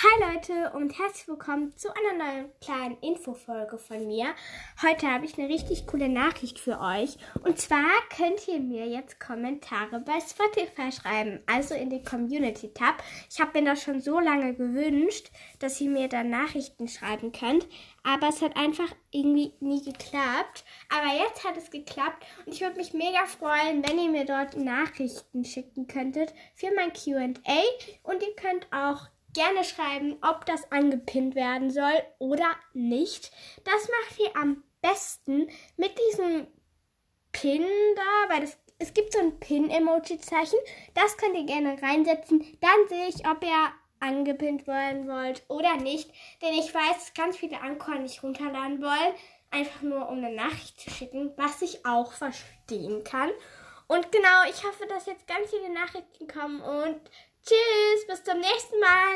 Hi Leute und herzlich willkommen zu einer neuen kleinen Infofolge von mir. Heute habe ich eine richtig coole Nachricht für euch. Und zwar könnt ihr mir jetzt Kommentare bei Spotify schreiben, also in den Community-Tab. Ich habe mir das schon so lange gewünscht, dass ihr mir da Nachrichten schreiben könnt. Aber es hat einfach irgendwie nie geklappt. Aber jetzt hat es geklappt und ich würde mich mega freuen, wenn ihr mir dort Nachrichten schicken könntet für mein QA. Und ihr könnt auch gerne schreiben, ob das angepinnt werden soll oder nicht. Das macht ihr am besten mit diesem Pin da, weil das, es gibt so ein Pin-Emoji-Zeichen. Das könnt ihr gerne reinsetzen. Dann sehe ich, ob ihr angepinnt werden wollt oder nicht. Denn ich weiß, dass ganz viele Anchor nicht runterladen wollen. Einfach nur, um eine Nachricht zu schicken, was ich auch verstehen kann. Und genau, ich hoffe, dass jetzt ganz viele Nachrichten kommen und tschüss, bis zum nächsten Mal.